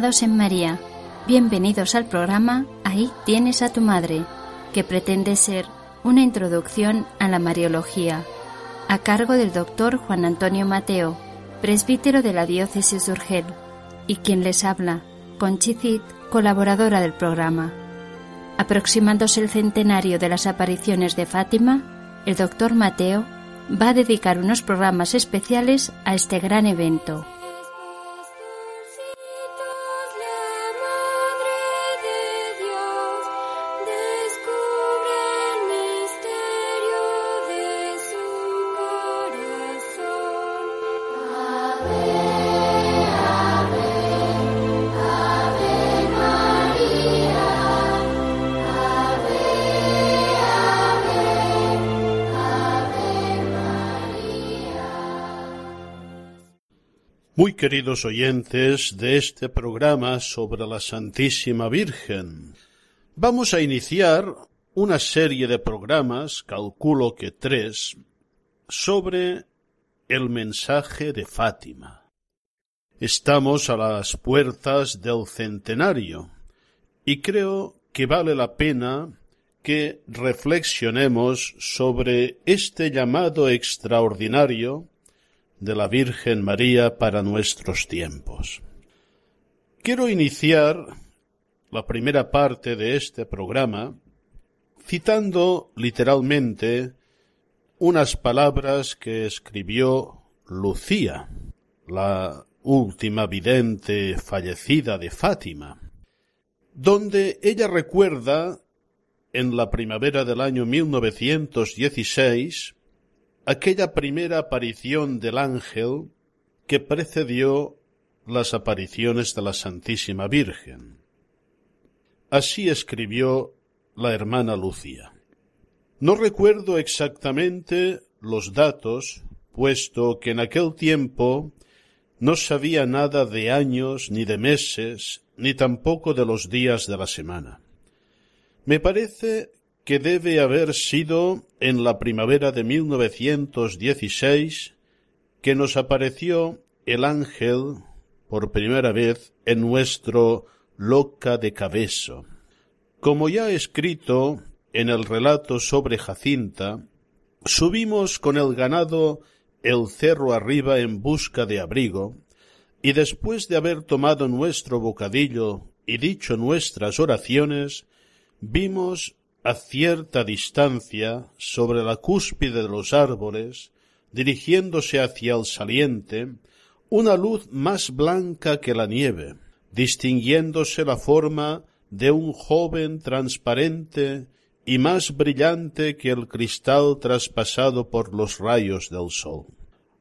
Estimados en María, bienvenidos al programa Ahí tienes a tu madre, que pretende ser una introducción a la Mariología, a cargo del doctor Juan Antonio Mateo, presbítero de la diócesis de Urgel, y quien les habla, Conchicit, colaboradora del programa. Aproximándose el centenario de las apariciones de Fátima, el doctor Mateo va a dedicar unos programas especiales a este gran evento. Queridos oyentes de este programa sobre la Santísima Virgen, vamos a iniciar una serie de programas, calculo que tres, sobre el mensaje de Fátima. Estamos a las puertas del centenario y creo que vale la pena que reflexionemos sobre este llamado extraordinario de la Virgen María para nuestros tiempos. Quiero iniciar la primera parte de este programa citando literalmente unas palabras que escribió Lucía, la última vidente fallecida de Fátima, donde ella recuerda en la primavera del año 1916 aquella primera aparición del ángel que precedió las apariciones de la Santísima Virgen. Así escribió la hermana Lucía. No recuerdo exactamente los datos, puesto que en aquel tiempo no sabía nada de años, ni de meses, ni tampoco de los días de la semana. Me parece que debe haber sido en la primavera de 1916 que nos apareció el ángel por primera vez en nuestro Loca de Cabezo. Como ya he escrito en el relato sobre Jacinta, subimos con el ganado el cerro arriba en busca de abrigo, y después de haber tomado nuestro bocadillo y dicho nuestras oraciones, vimos a cierta distancia sobre la cúspide de los árboles, dirigiéndose hacia el saliente, una luz más blanca que la nieve, distinguiéndose la forma de un joven transparente y más brillante que el cristal traspasado por los rayos del sol.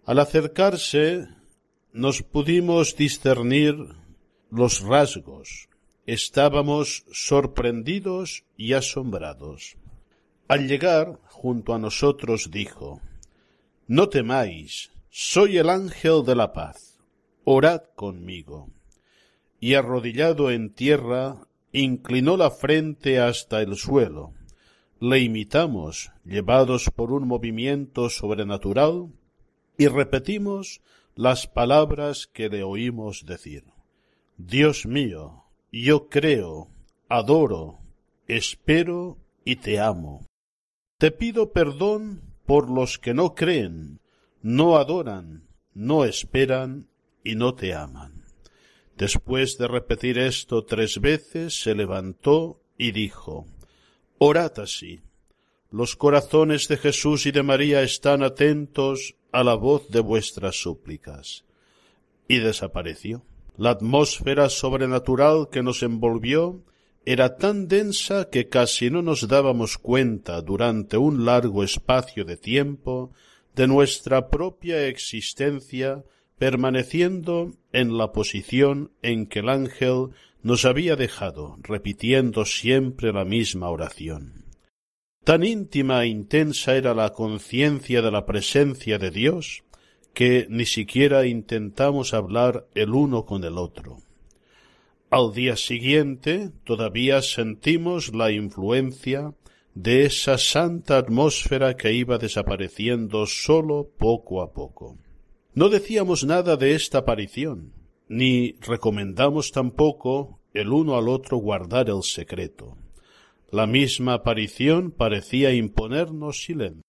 Al acercarse nos pudimos discernir los rasgos, estábamos sorprendidos y asombrados. Al llegar junto a nosotros dijo, No temáis, soy el ángel de la paz, orad conmigo. Y arrodillado en tierra, inclinó la frente hasta el suelo. Le imitamos, llevados por un movimiento sobrenatural, y repetimos las palabras que le oímos decir. Dios mío, yo creo, adoro, espero y te amo. Te pido perdón por los que no creen, no adoran, no esperan y no te aman. Después de repetir esto tres veces, se levantó y dijo, Orad así. Los corazones de Jesús y de María están atentos a la voz de vuestras súplicas. Y desapareció. La atmósfera sobrenatural que nos envolvió era tan densa que casi no nos dábamos cuenta durante un largo espacio de tiempo de nuestra propia existencia permaneciendo en la posición en que el ángel nos había dejado, repitiendo siempre la misma oración. Tan íntima e intensa era la conciencia de la presencia de Dios que ni siquiera intentamos hablar el uno con el otro. Al día siguiente todavía sentimos la influencia de esa santa atmósfera que iba desapareciendo sólo poco a poco. No decíamos nada de esta aparición, ni recomendamos tampoco el uno al otro guardar el secreto. La misma aparición parecía imponernos silencio.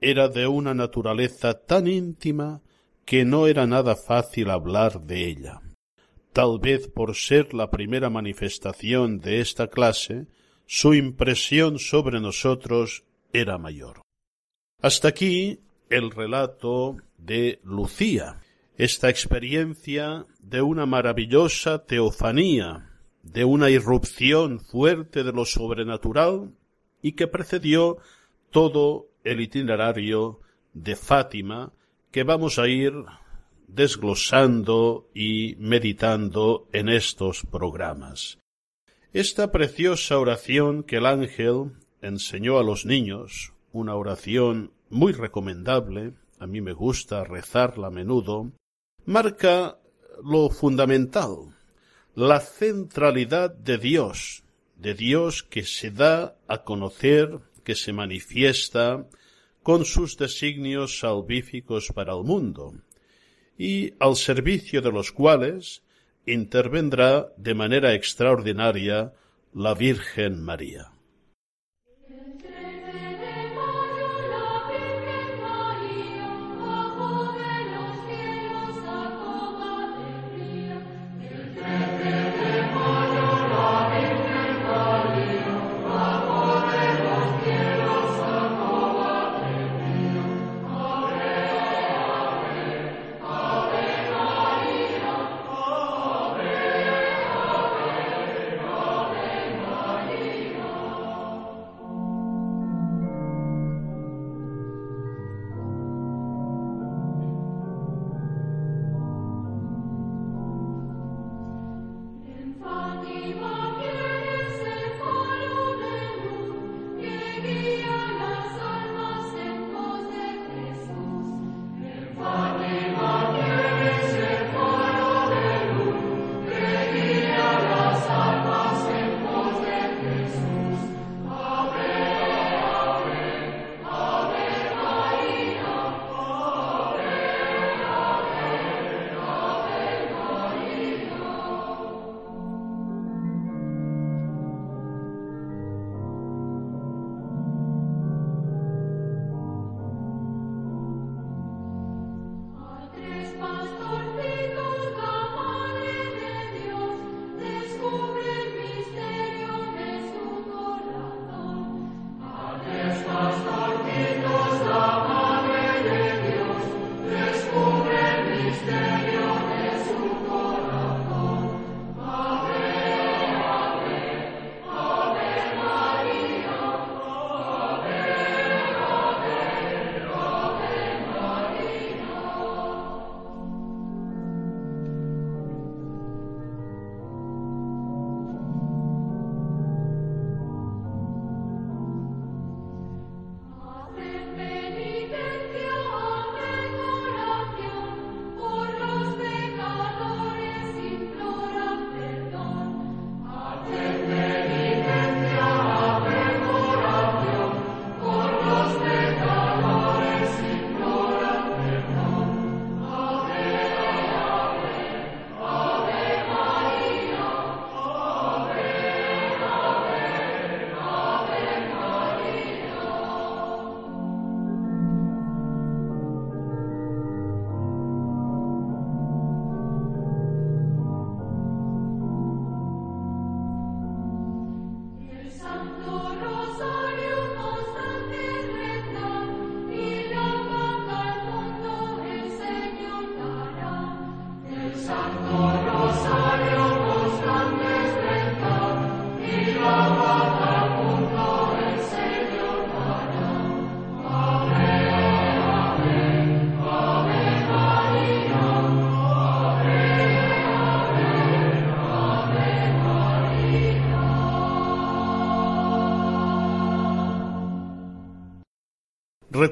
Era de una naturaleza tan íntima que no era nada fácil hablar de ella. Tal vez por ser la primera manifestación de esta clase, su impresión sobre nosotros era mayor. Hasta aquí el relato de Lucía, esta experiencia de una maravillosa teofanía, de una irrupción fuerte de lo sobrenatural y que precedió todo el itinerario de Fátima que vamos a ir desglosando y meditando en estos programas. Esta preciosa oración que el ángel enseñó a los niños, una oración muy recomendable, a mí me gusta rezarla a menudo, marca lo fundamental, la centralidad de Dios, de Dios que se da a conocer, que se manifiesta con sus designios salvíficos para el mundo, y al servicio de los cuales intervendrá de manera extraordinaria la Virgen María.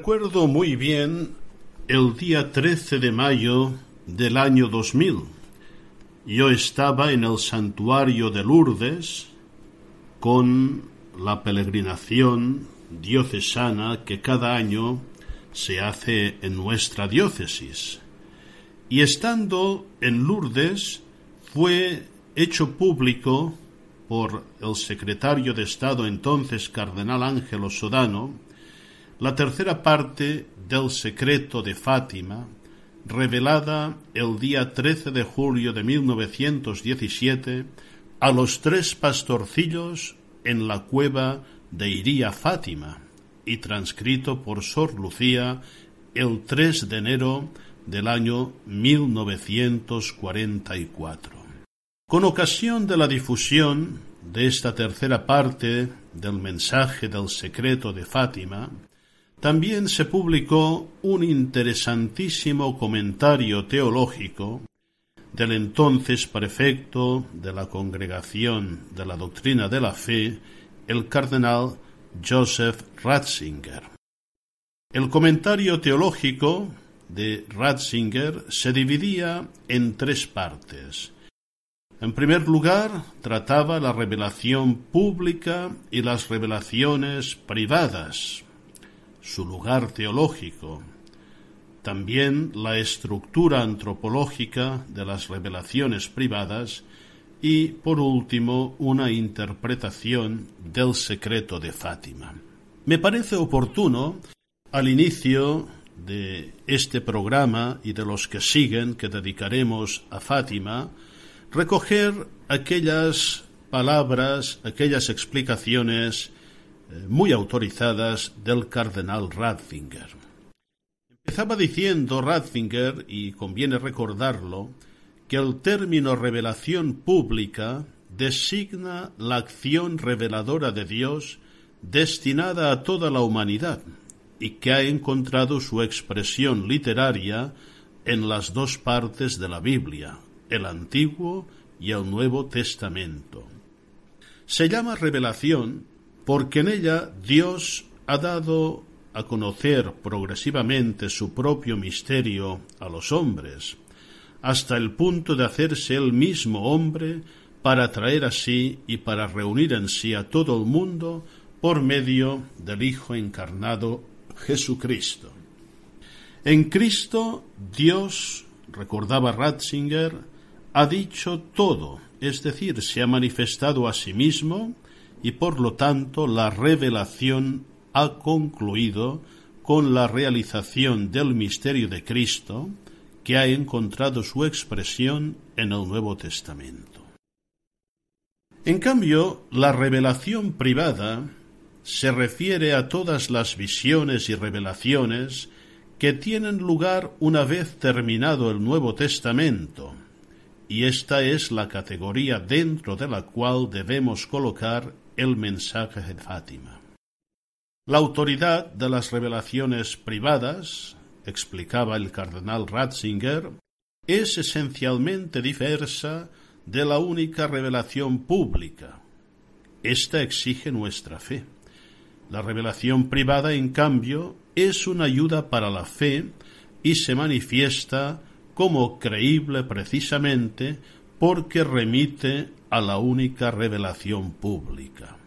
Recuerdo muy bien el día 13 de mayo del año 2000. Yo estaba en el santuario de Lourdes con la peregrinación diocesana que cada año se hace en nuestra diócesis. Y estando en Lourdes fue hecho público por el secretario de Estado entonces cardenal Ángelo Sodano la tercera parte del secreto de Fátima, revelada el día 13 de julio de 1917 a los tres pastorcillos en la cueva de Iría Fátima y transcrito por Sor Lucía el 3 de enero del año 1944. Con ocasión de la difusión de esta tercera parte del mensaje del secreto de Fátima, también se publicó un interesantísimo comentario teológico del entonces prefecto de la Congregación de la Doctrina de la Fe, el cardenal Joseph Ratzinger. El comentario teológico de Ratzinger se dividía en tres partes. En primer lugar, trataba la revelación pública y las revelaciones privadas, su lugar teológico, también la estructura antropológica de las revelaciones privadas y, por último, una interpretación del secreto de Fátima. Me parece oportuno, al inicio de este programa y de los que siguen que dedicaremos a Fátima, recoger aquellas palabras, aquellas explicaciones muy autorizadas del cardenal Ratzinger. Empezaba diciendo Ratzinger, y conviene recordarlo, que el término revelación pública designa la acción reveladora de Dios destinada a toda la humanidad y que ha encontrado su expresión literaria en las dos partes de la Biblia, el Antiguo y el Nuevo Testamento. Se llama revelación porque en ella Dios ha dado a conocer progresivamente su propio misterio a los hombres, hasta el punto de hacerse él mismo hombre para atraer así y para reunir en sí a todo el mundo por medio del Hijo encarnado Jesucristo. En Cristo Dios, recordaba Ratzinger, ha dicho todo, es decir, se ha manifestado a sí mismo, y por lo tanto la revelación ha concluido con la realización del misterio de Cristo que ha encontrado su expresión en el Nuevo Testamento. En cambio, la revelación privada se refiere a todas las visiones y revelaciones que tienen lugar una vez terminado el Nuevo Testamento, y esta es la categoría dentro de la cual debemos colocar el mensaje de Fátima. La autoridad de las revelaciones privadas, explicaba el cardenal Ratzinger, es esencialmente diversa de la única revelación pública. Esta exige nuestra fe. La revelación privada, en cambio, es una ayuda para la fe y se manifiesta como creíble precisamente porque remite a la única revelación pública.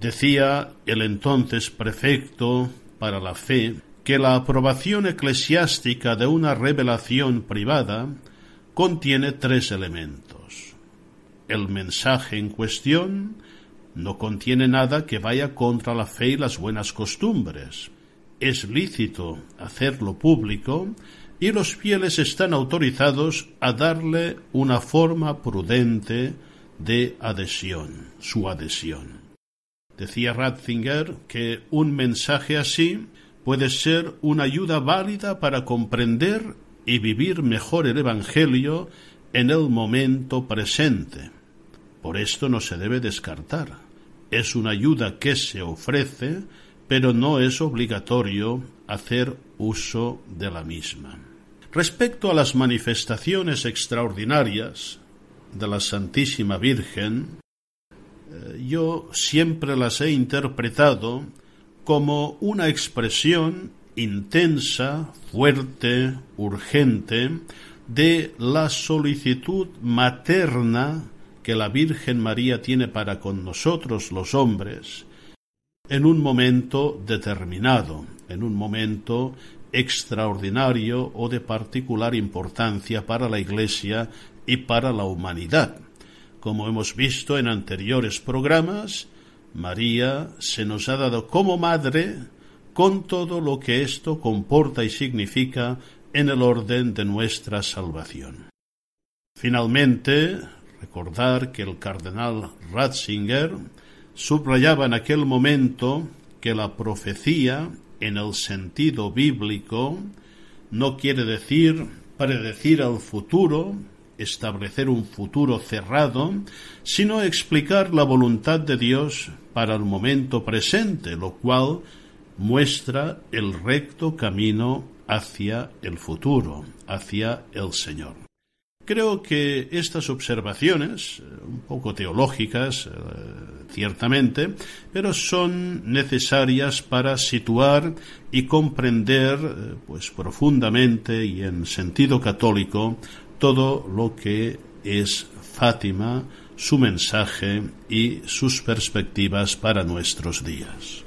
Decía el entonces prefecto para la fe que la aprobación eclesiástica de una revelación privada contiene tres elementos. El mensaje en cuestión no contiene nada que vaya contra la fe y las buenas costumbres. Es lícito hacerlo público y los fieles están autorizados a darle una forma prudente de adhesión, su adhesión. Decía Ratzinger que un mensaje así puede ser una ayuda válida para comprender y vivir mejor el Evangelio en el momento presente. Por esto no se debe descartar. Es una ayuda que se ofrece, pero no es obligatorio hacer uso de la misma. Respecto a las manifestaciones extraordinarias de la Santísima Virgen, eh, yo siempre las he interpretado como una expresión intensa, fuerte, urgente, de la solicitud materna que la Virgen María tiene para con nosotros los hombres en un momento determinado, en un momento extraordinario o de particular importancia para la Iglesia y para la humanidad. Como hemos visto en anteriores programas, María se nos ha dado como madre con todo lo que esto comporta y significa en el orden de nuestra salvación. Finalmente, recordar que el cardenal Ratzinger subrayaba en aquel momento que la profecía, en el sentido bíblico, no quiere decir predecir el futuro, establecer un futuro cerrado, sino explicar la voluntad de Dios para el momento presente, lo cual muestra el recto camino hacia el futuro, hacia el Señor. Creo que estas observaciones, eh, un poco teológicas, eh, ciertamente, pero son necesarias para situar y comprender, eh, pues profundamente y en sentido católico, todo lo que es Fátima, su mensaje y sus perspectivas para nuestros días.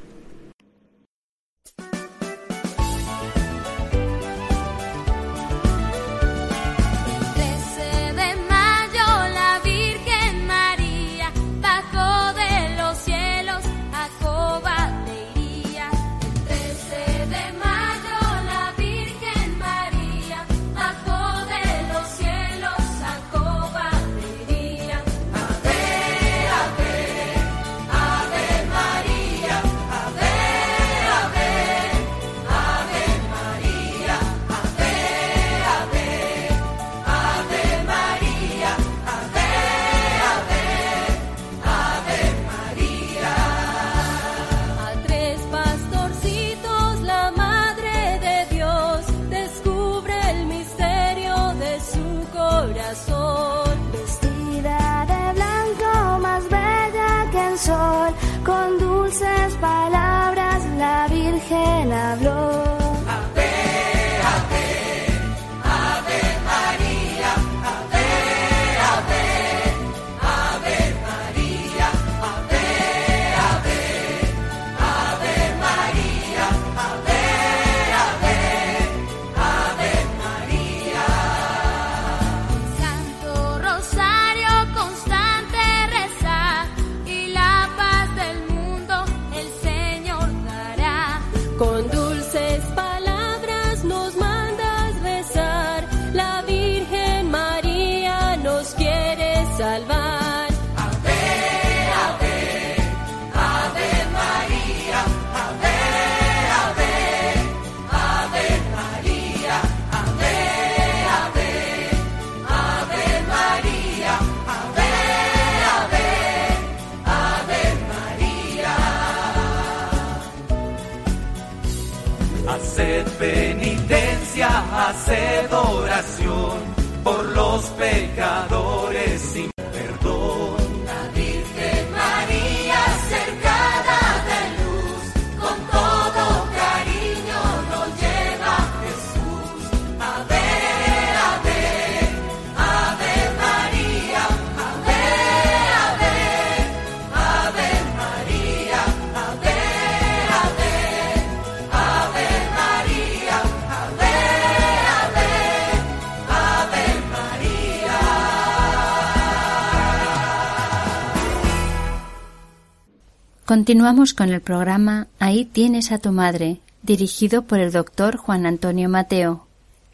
Continuamos con el programa Ahí tienes a tu madre, dirigido por el doctor Juan Antonio Mateo,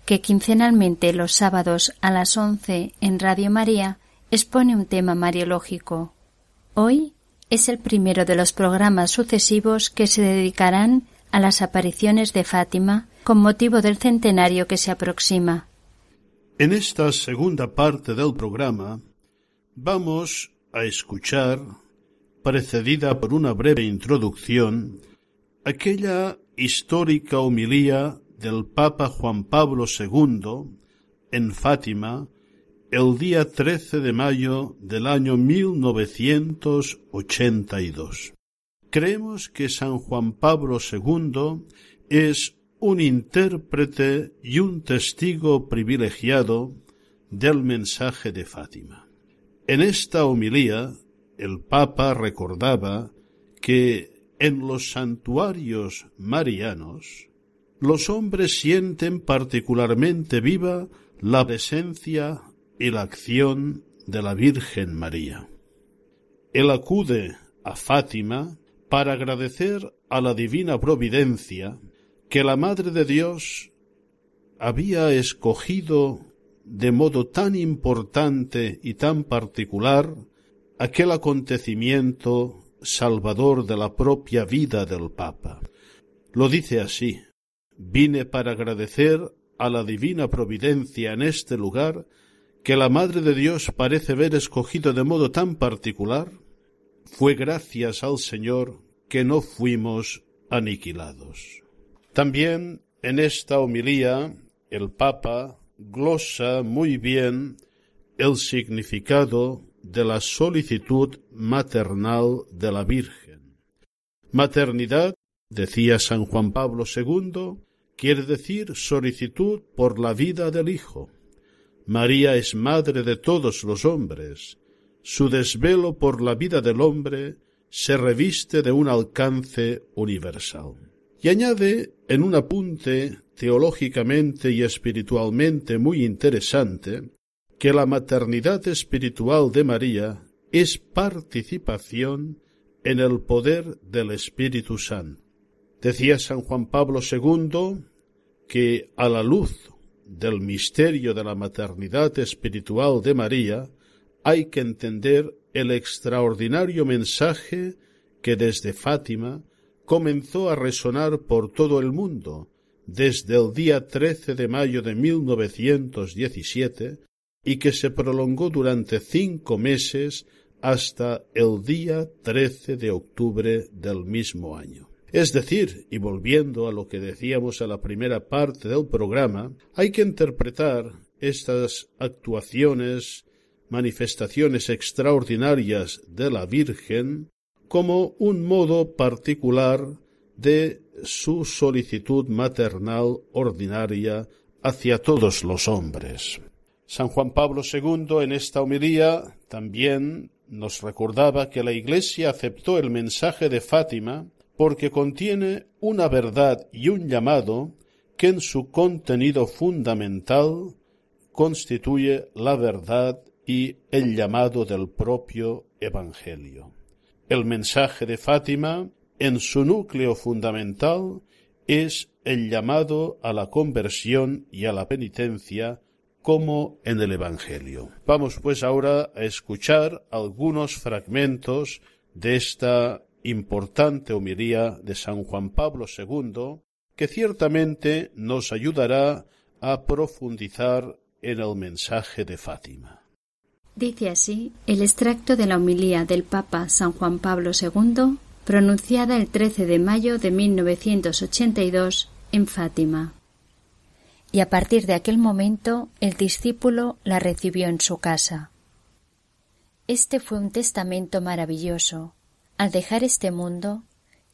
que quincenalmente los sábados a las once en Radio María expone un tema mariológico. Hoy es el primero de los programas sucesivos que se dedicarán a las apariciones de Fátima con motivo del centenario que se aproxima. En esta segunda parte del programa vamos a escuchar precedida por una breve introducción, aquella histórica homilía del Papa Juan Pablo II en Fátima el día 13 de mayo del año 1982. creemos que San Juan Pablo II es un intérprete y un testigo privilegiado del mensaje de Fátima. En esta homilía, el Papa recordaba que en los santuarios marianos los hombres sienten particularmente viva la presencia y la acción de la Virgen María. Él acude a Fátima para agradecer a la divina providencia que la Madre de Dios había escogido de modo tan importante y tan particular aquel acontecimiento salvador de la propia vida del Papa. Lo dice así Vine para agradecer a la divina providencia en este lugar que la Madre de Dios parece haber escogido de modo tan particular. Fue gracias al Señor que no fuimos aniquilados. También en esta homilía el Papa glosa muy bien el significado de la solicitud maternal de la Virgen. Maternidad, decía San Juan Pablo II, quiere decir solicitud por la vida del Hijo. María es madre de todos los hombres. Su desvelo por la vida del hombre se reviste de un alcance universal. Y añade en un apunte teológicamente y espiritualmente muy interesante que la maternidad espiritual de María es participación en el poder del Espíritu Santo. Decía San Juan Pablo II que a la luz del misterio de la maternidad espiritual de María hay que entender el extraordinario mensaje que desde Fátima comenzó a resonar por todo el mundo desde el día 13 de mayo de 1917 y que se prolongó durante cinco meses hasta el día 13 de octubre del mismo año. Es decir, y volviendo a lo que decíamos a la primera parte del programa, hay que interpretar estas actuaciones, manifestaciones extraordinarias de la Virgen como un modo particular de su solicitud maternal ordinaria hacia todos los hombres. San Juan Pablo II en esta homilía también nos recordaba que la Iglesia aceptó el mensaje de Fátima porque contiene una verdad y un llamado que en su contenido fundamental constituye la verdad y el llamado del propio Evangelio. El mensaje de Fátima, en su núcleo fundamental, es el llamado a la conversión y a la penitencia como en el Evangelio. Vamos pues ahora a escuchar algunos fragmentos de esta importante homilía de San Juan Pablo II, que ciertamente nos ayudará a profundizar en el mensaje de Fátima. Dice así el extracto de la homilía del Papa San Juan Pablo II, pronunciada el 13 de mayo de 1982 en Fátima. Y a partir de aquel momento el discípulo la recibió en su casa. Este fue un testamento maravilloso. Al dejar este mundo,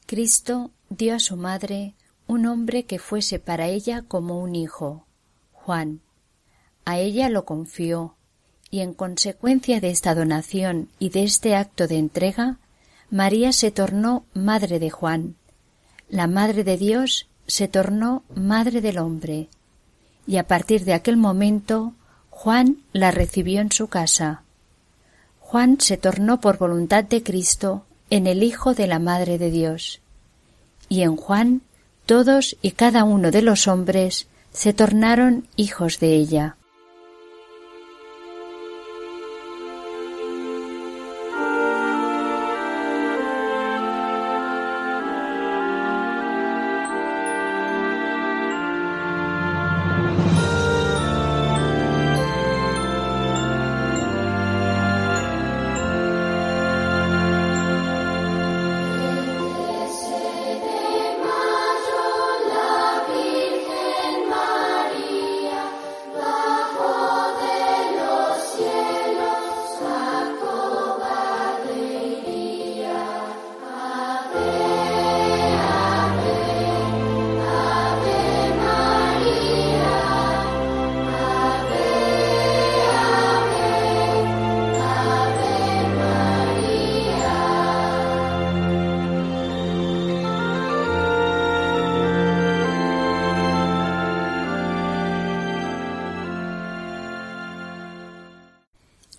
Cristo dio a su madre un hombre que fuese para ella como un hijo, Juan. A ella lo confió, y en consecuencia de esta donación y de este acto de entrega, María se tornó madre de Juan. La madre de Dios se tornó madre del hombre, y a partir de aquel momento Juan la recibió en su casa. Juan se tornó por voluntad de Cristo en el Hijo de la Madre de Dios. Y en Juan todos y cada uno de los hombres se tornaron hijos de ella.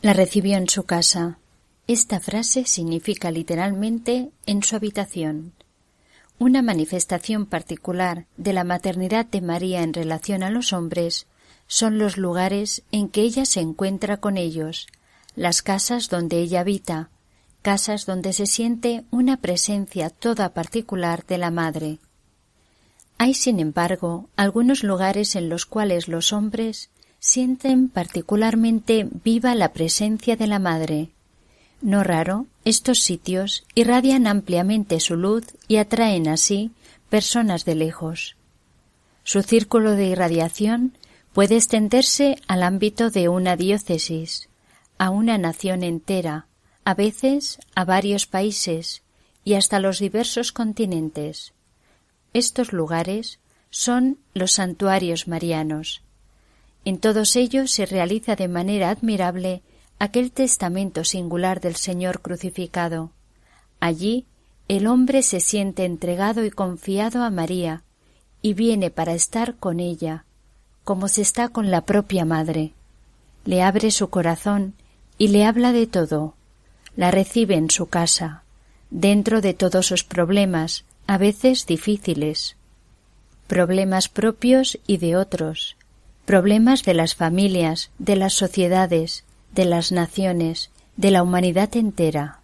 La recibió en su casa. Esta frase significa literalmente en su habitación. Una manifestación particular de la maternidad de María en relación a los hombres son los lugares en que ella se encuentra con ellos, las casas donde ella habita, casas donde se siente una presencia toda particular de la madre. Hay, sin embargo, algunos lugares en los cuales los hombres sienten particularmente viva la presencia de la madre. No raro, estos sitios irradian ampliamente su luz y atraen así personas de lejos. Su círculo de irradiación puede extenderse al ámbito de una diócesis, a una nación entera, a veces a varios países y hasta los diversos continentes. Estos lugares son los santuarios marianos. En todos ellos se realiza de manera admirable aquel testamento singular del Señor crucificado. Allí el hombre se siente entregado y confiado a María y viene para estar con ella, como se está con la propia madre. Le abre su corazón y le habla de todo. La recibe en su casa, dentro de todos sus problemas, a veces difíciles. Problemas propios y de otros, problemas de las familias, de las sociedades, de las naciones, de la humanidad entera.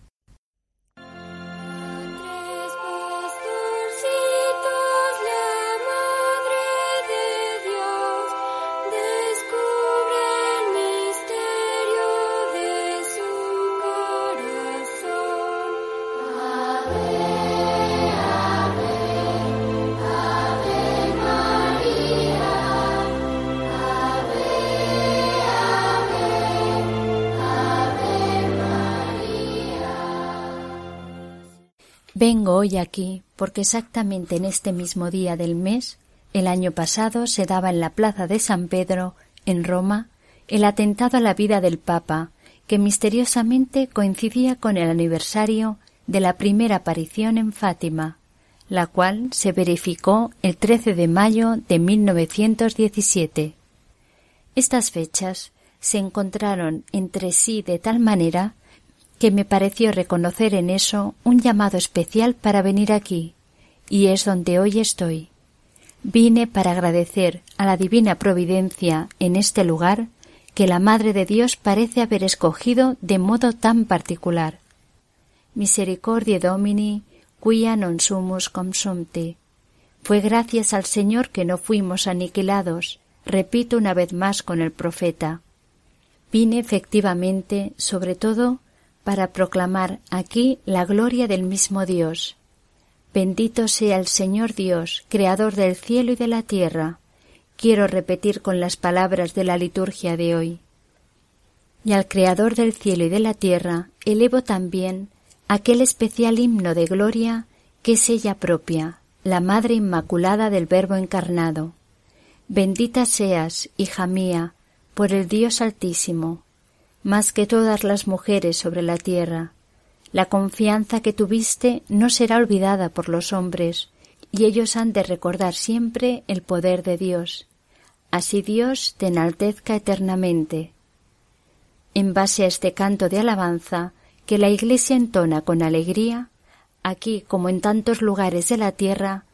Aquí porque exactamente en este mismo día del mes, el año pasado, se daba en la plaza de San Pedro, en Roma, el atentado a la vida del Papa, que misteriosamente coincidía con el aniversario de la primera aparición en Fátima, la cual se verificó el 13 de mayo de 1917. Estas fechas se encontraron entre sí de tal manera que me pareció reconocer en eso un llamado especial para venir aquí, y es donde hoy estoy. Vine para agradecer a la divina providencia en este lugar que la Madre de Dios parece haber escogido de modo tan particular. Misericordia Domini, quia non sumus consumte. Fue gracias al Señor que no fuimos aniquilados, repito una vez más con el profeta. Vine efectivamente, sobre todo, para proclamar aquí la gloria del mismo Dios. Bendito sea el Señor Dios, Creador del cielo y de la tierra. Quiero repetir con las palabras de la liturgia de hoy. Y al Creador del cielo y de la tierra elevo también aquel especial himno de gloria que es ella propia, la Madre Inmaculada del Verbo encarnado. Bendita seas, hija mía, por el Dios Altísimo, más que todas las mujeres sobre la tierra. La confianza que tuviste no será olvidada por los hombres, y ellos han de recordar siempre el poder de Dios. Así Dios te enaltezca eternamente. En base a este canto de alabanza que la Iglesia entona con alegría, aquí como en tantos lugares de la tierra,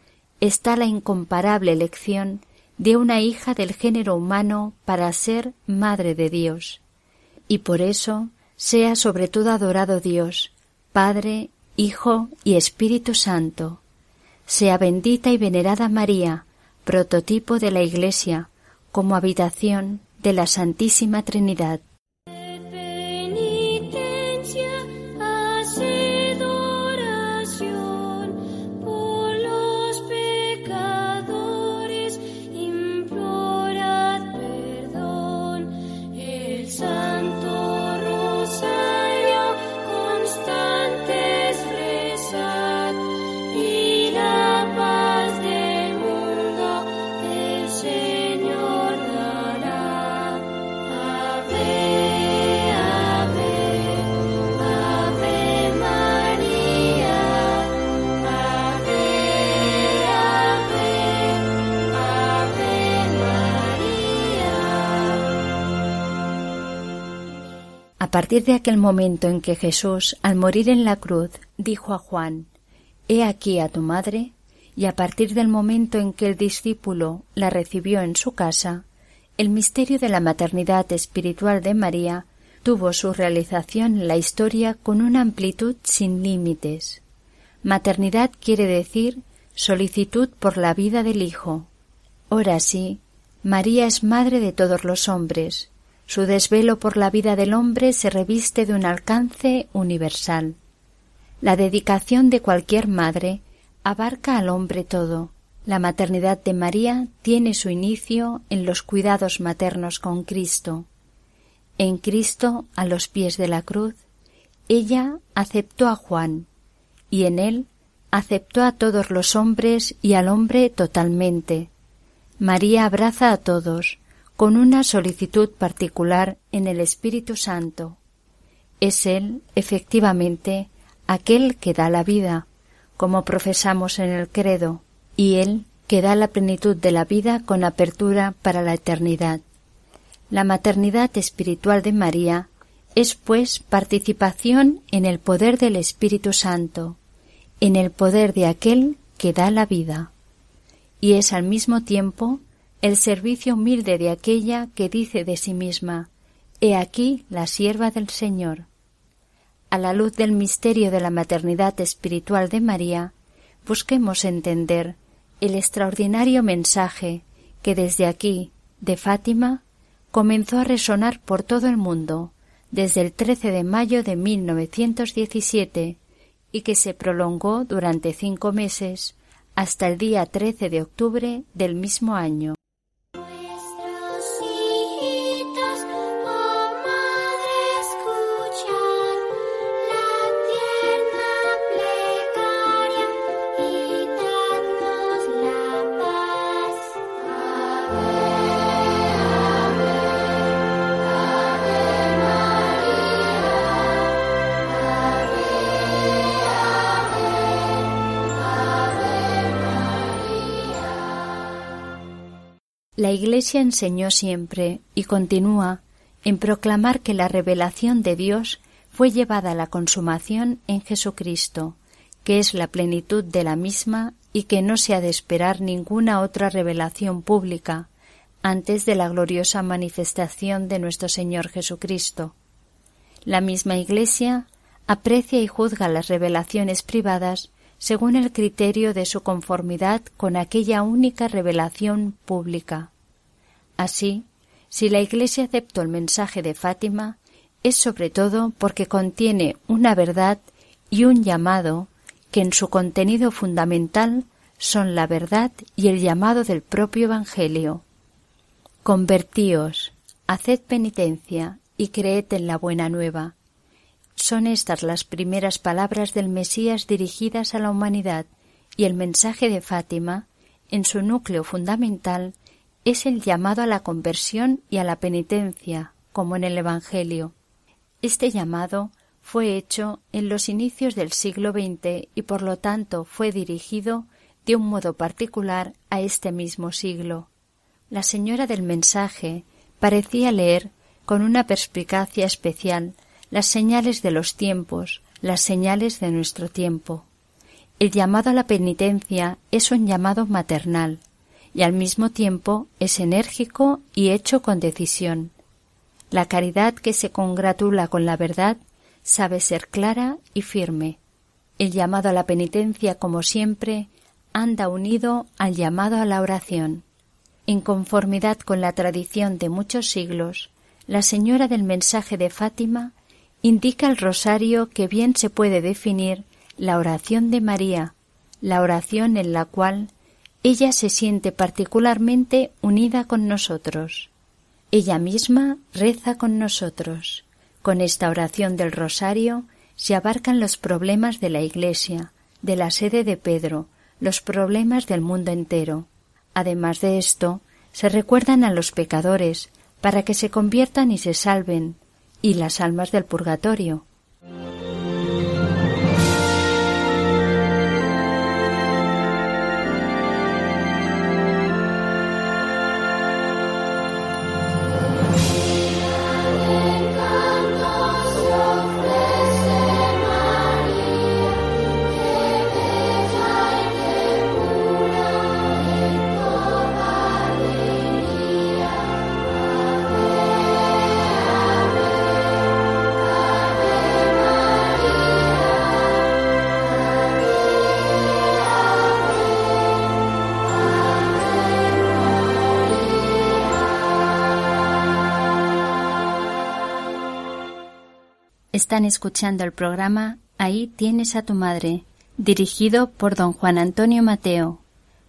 está la incomparable elección de una hija del género humano para ser Madre de Dios y por eso sea sobre todo adorado Dios, Padre, Hijo y Espíritu Santo. Sea bendita y venerada María, prototipo de la Iglesia, como habitación de la Santísima Trinidad. A partir de aquel momento en que Jesús, al morir en la cruz, dijo a Juan, He aquí a tu madre, y a partir del momento en que el discípulo la recibió en su casa, el misterio de la maternidad espiritual de María tuvo su realización en la historia con una amplitud sin límites. Maternidad quiere decir solicitud por la vida del Hijo. Ahora sí, María es madre de todos los hombres. Su desvelo por la vida del hombre se reviste de un alcance universal. La dedicación de cualquier madre abarca al hombre todo. La maternidad de María tiene su inicio en los cuidados maternos con Cristo. En Cristo, a los pies de la cruz, ella aceptó a Juan, y en él aceptó a todos los hombres y al hombre totalmente. María abraza a todos, con una solicitud particular en el Espíritu Santo. Es Él, efectivamente, aquel que da la vida, como profesamos en el credo, y Él que da la plenitud de la vida con apertura para la eternidad. La maternidad espiritual de María es, pues, participación en el poder del Espíritu Santo, en el poder de aquel que da la vida, y es al mismo tiempo el servicio humilde de aquella que dice de sí misma He aquí la sierva del Señor a la luz del misterio de la maternidad espiritual de María, busquemos entender el extraordinario mensaje que desde aquí, de Fátima, comenzó a resonar por todo el mundo desde el 13 de mayo de 1917 y que se prolongó durante cinco meses hasta el día 13 de octubre del mismo año. La Iglesia enseñó siempre y continúa en proclamar que la revelación de Dios fue llevada a la consumación en Jesucristo, que es la plenitud de la misma y que no se ha de esperar ninguna otra revelación pública antes de la gloriosa manifestación de nuestro Señor Jesucristo. La misma Iglesia aprecia y juzga las revelaciones privadas según el criterio de su conformidad con aquella única revelación pública. Así, si la Iglesia aceptó el mensaje de Fátima, es sobre todo porque contiene una verdad y un llamado que en su contenido fundamental son la verdad y el llamado del propio Evangelio. Convertíos, haced penitencia y creed en la buena nueva. Son estas las primeras palabras del Mesías dirigidas a la humanidad y el mensaje de Fátima, en su núcleo fundamental, es el llamado a la conversión y a la penitencia, como en el Evangelio. Este llamado fue hecho en los inicios del siglo XX y por lo tanto fue dirigido de un modo particular a este mismo siglo. La señora del mensaje parecía leer con una perspicacia especial las señales de los tiempos, las señales de nuestro tiempo. El llamado a la penitencia es un llamado maternal, y al mismo tiempo es enérgico y hecho con decisión. La caridad que se congratula con la verdad sabe ser clara y firme. El llamado a la penitencia, como siempre, anda unido al llamado a la oración. En conformidad con la tradición de muchos siglos, la señora del mensaje de Fátima indica el rosario que bien se puede definir la oración de María, la oración en la cual ella se siente particularmente unida con nosotros. Ella misma reza con nosotros. Con esta oración del rosario se abarcan los problemas de la Iglesia, de la sede de Pedro, los problemas del mundo entero. Además de esto, se recuerdan a los pecadores para que se conviertan y se salven, y las almas del purgatorio. Están escuchando el programa Ahí tienes a tu madre, dirigido por don Juan Antonio Mateo.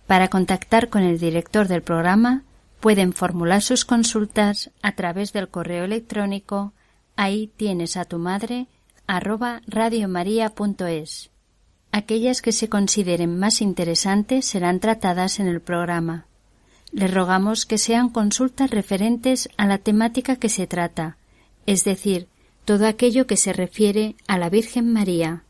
Para contactar con el director del programa, pueden formular sus consultas a través del correo electrónico ahí tienes a tu madre arroba radiomaria.es. Aquellas que se consideren más interesantes serán tratadas en el programa. Les rogamos que sean consultas referentes a la temática que se trata, es decir, todo aquello que se refiere a la Virgen María.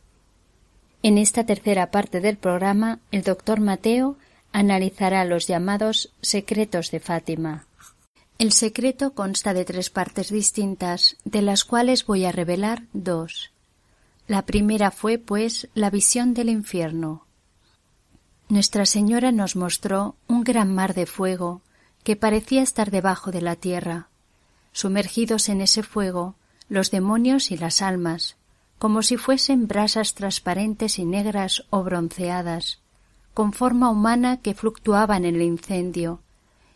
En esta tercera parte del programa, el doctor Mateo analizará los llamados secretos de Fátima. El secreto consta de tres partes distintas, de las cuales voy a revelar dos. La primera fue, pues, la visión del infierno. Nuestra Señora nos mostró un gran mar de fuego que parecía estar debajo de la tierra. Sumergidos en ese fuego, los demonios y las almas, como si fuesen brasas transparentes y negras o bronceadas, con forma humana que fluctuaban en el incendio,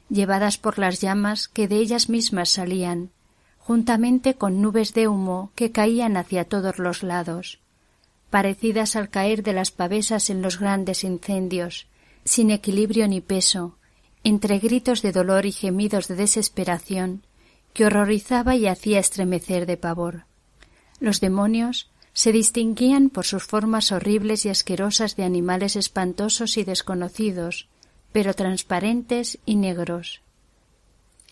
llevadas por las llamas que de ellas mismas salían, juntamente con nubes de humo que caían hacia todos los lados, parecidas al caer de las pavesas en los grandes incendios, sin equilibrio ni peso, entre gritos de dolor y gemidos de desesperación, que horrorizaba y hacía estremecer de pavor. Los demonios, se distinguían por sus formas horribles y asquerosas de animales espantosos y desconocidos, pero transparentes y negros.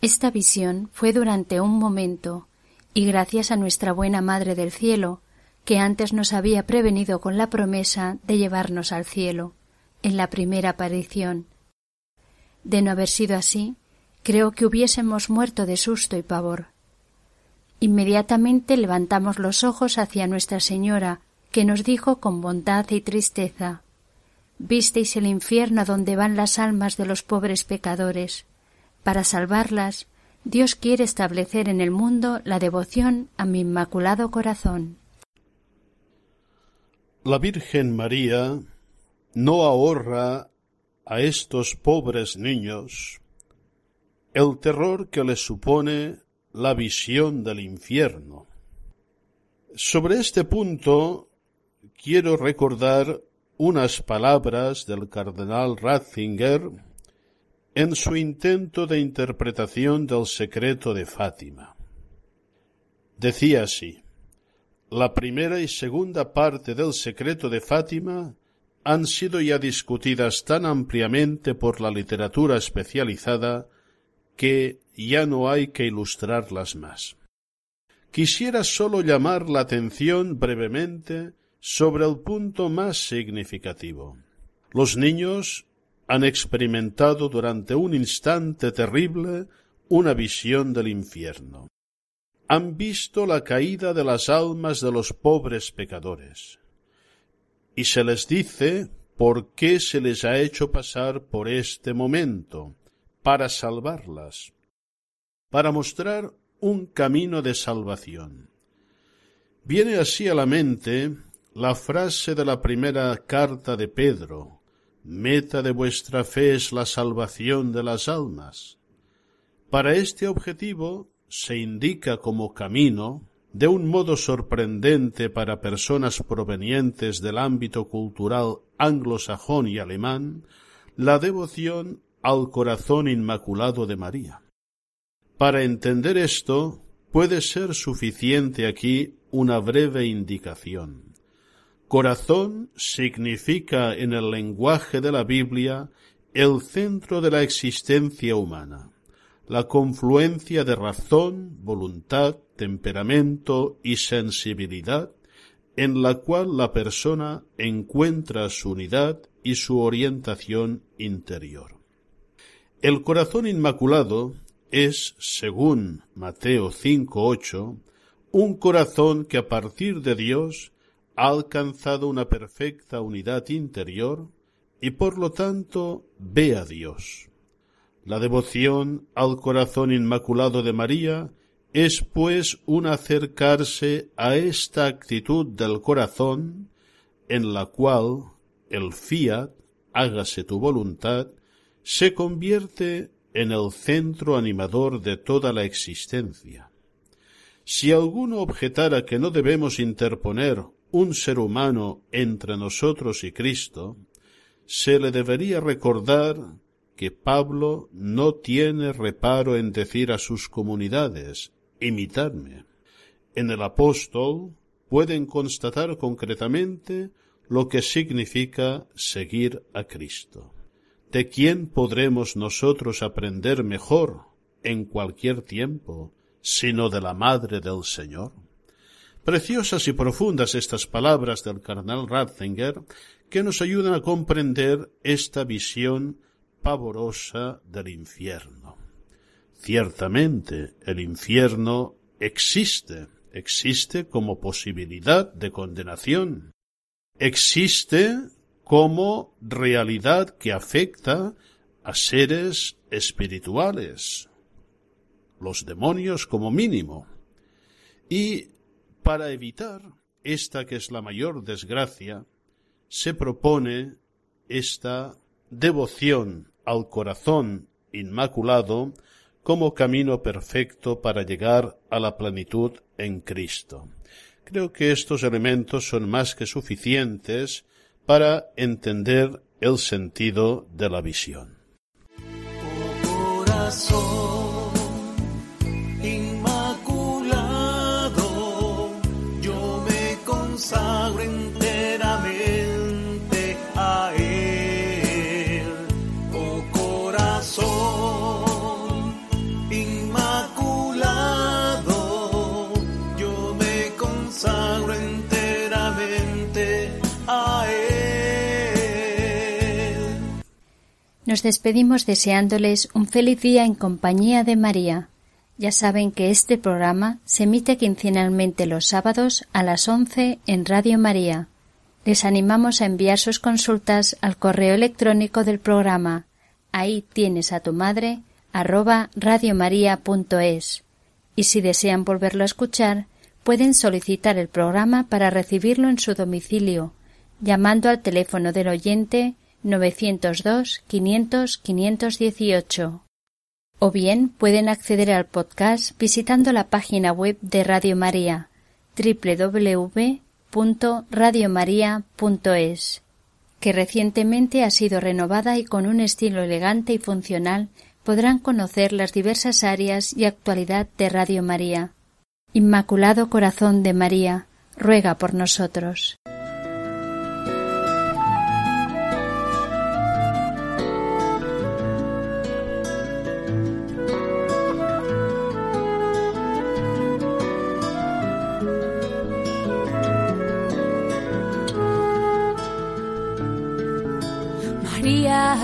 Esta visión fue durante un momento, y gracias a nuestra buena Madre del Cielo, que antes nos había prevenido con la promesa de llevarnos al cielo, en la primera aparición. De no haber sido así, creo que hubiésemos muerto de susto y pavor. Inmediatamente levantamos los ojos hacia Nuestra Señora, que nos dijo con bondad y tristeza Visteis el infierno donde van las almas de los pobres pecadores. Para salvarlas, Dios quiere establecer en el mundo la devoción a mi inmaculado corazón. La Virgen María no ahorra a estos pobres niños el terror que les supone la visión del infierno. Sobre este punto quiero recordar unas palabras del cardenal Ratzinger en su intento de interpretación del secreto de Fátima. Decía así, la primera y segunda parte del secreto de Fátima han sido ya discutidas tan ampliamente por la literatura especializada que ya no hay que ilustrarlas más. Quisiera sólo llamar la atención brevemente sobre el punto más significativo. Los niños han experimentado durante un instante terrible una visión del infierno. Han visto la caída de las almas de los pobres pecadores. Y se les dice por qué se les ha hecho pasar por este momento, para salvarlas, para mostrar un camino de salvación. Viene así a la mente la frase de la primera carta de Pedro, meta de vuestra fe es la salvación de las almas. Para este objetivo se indica como camino, de un modo sorprendente para personas provenientes del ámbito cultural anglosajón y alemán, la devoción al corazón inmaculado de María. Para entender esto, puede ser suficiente aquí una breve indicación. Corazón significa en el lenguaje de la Biblia el centro de la existencia humana, la confluencia de razón, voluntad, temperamento y sensibilidad en la cual la persona encuentra su unidad y su orientación interior. El corazón inmaculado es, según Mateo 5.8, un corazón que a partir de Dios ha alcanzado una perfecta unidad interior y por lo tanto ve a Dios. La devoción al corazón inmaculado de María es pues un acercarse a esta actitud del corazón en la cual el fiat, hágase tu voluntad, se convierte en el centro animador de toda la existencia. Si alguno objetara que no debemos interponer un ser humano entre nosotros y Cristo, se le debería recordar que Pablo no tiene reparo en decir a sus comunidades, imitadme. En el apóstol pueden constatar concretamente lo que significa seguir a Cristo. ¿De quién podremos nosotros aprender mejor en cualquier tiempo sino de la Madre del Señor? Preciosas y profundas estas palabras del carnal Ratzinger que nos ayudan a comprender esta visión pavorosa del infierno. Ciertamente el infierno existe, existe como posibilidad de condenación, existe como realidad que afecta a seres espirituales, los demonios como mínimo. Y para evitar esta que es la mayor desgracia, se propone esta devoción al corazón inmaculado como camino perfecto para llegar a la plenitud en Cristo. Creo que estos elementos son más que suficientes para entender el sentido de la visión. Nos despedimos deseándoles un feliz día en compañía de María. Ya saben que este programa se emite quincenalmente los sábados a las once en Radio María. Les animamos a enviar sus consultas al correo electrónico del programa. Ahí tienes a tu madre arroba radiomaria.es. Y si desean volverlo a escuchar, pueden solicitar el programa para recibirlo en su domicilio, llamando al teléfono del oyente 902 500 518 o bien pueden acceder al podcast visitando la página web de Radio María www.radiomaria.es que recientemente ha sido renovada y con un estilo elegante y funcional podrán conocer las diversas áreas y actualidad de Radio María. Inmaculado Corazón de María, ruega por nosotros.